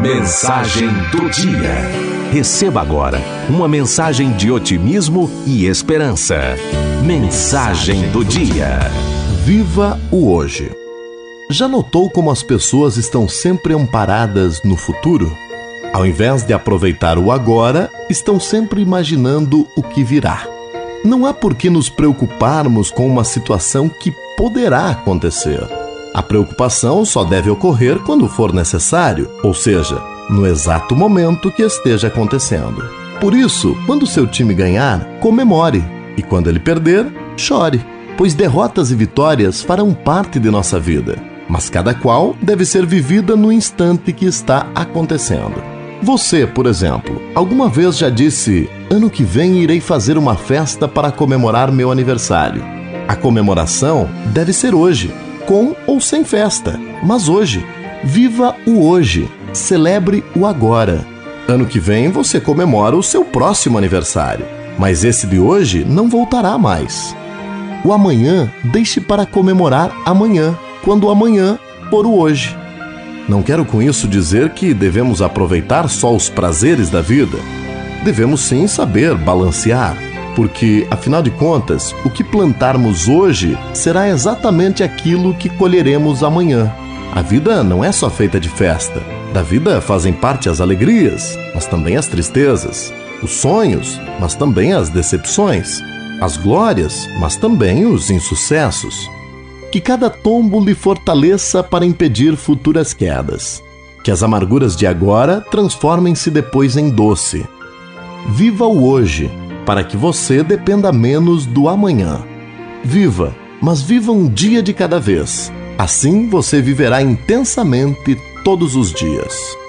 Mensagem do dia. Receba agora uma mensagem de otimismo e esperança. Mensagem do dia. Viva o hoje. Já notou como as pessoas estão sempre amparadas no futuro? Ao invés de aproveitar o agora, estão sempre imaginando o que virá. Não há por que nos preocuparmos com uma situação que poderá acontecer a preocupação só deve ocorrer quando for necessário, ou seja, no exato momento que esteja acontecendo. Por isso, quando seu time ganhar, comemore, e quando ele perder, chore, pois derrotas e vitórias farão parte de nossa vida, mas cada qual deve ser vivida no instante que está acontecendo. Você, por exemplo, alguma vez já disse: Ano que vem irei fazer uma festa para comemorar meu aniversário. A comemoração deve ser hoje com ou sem festa. Mas hoje, viva o hoje, celebre o agora. Ano que vem você comemora o seu próximo aniversário, mas esse de hoje não voltará mais. O amanhã deixe para comemorar amanhã, quando o amanhã for o hoje. Não quero com isso dizer que devemos aproveitar só os prazeres da vida. Devemos sim saber balancear porque, afinal de contas, o que plantarmos hoje será exatamente aquilo que colheremos amanhã. A vida não é só feita de festa. Da vida fazem parte as alegrias, mas também as tristezas, os sonhos, mas também as decepções, as glórias, mas também os insucessos. Que cada tombo lhe fortaleça para impedir futuras quedas. Que as amarguras de agora transformem-se depois em doce. Viva o hoje para que você dependa menos do amanhã. Viva, mas viva um dia de cada vez. Assim você viverá intensamente todos os dias.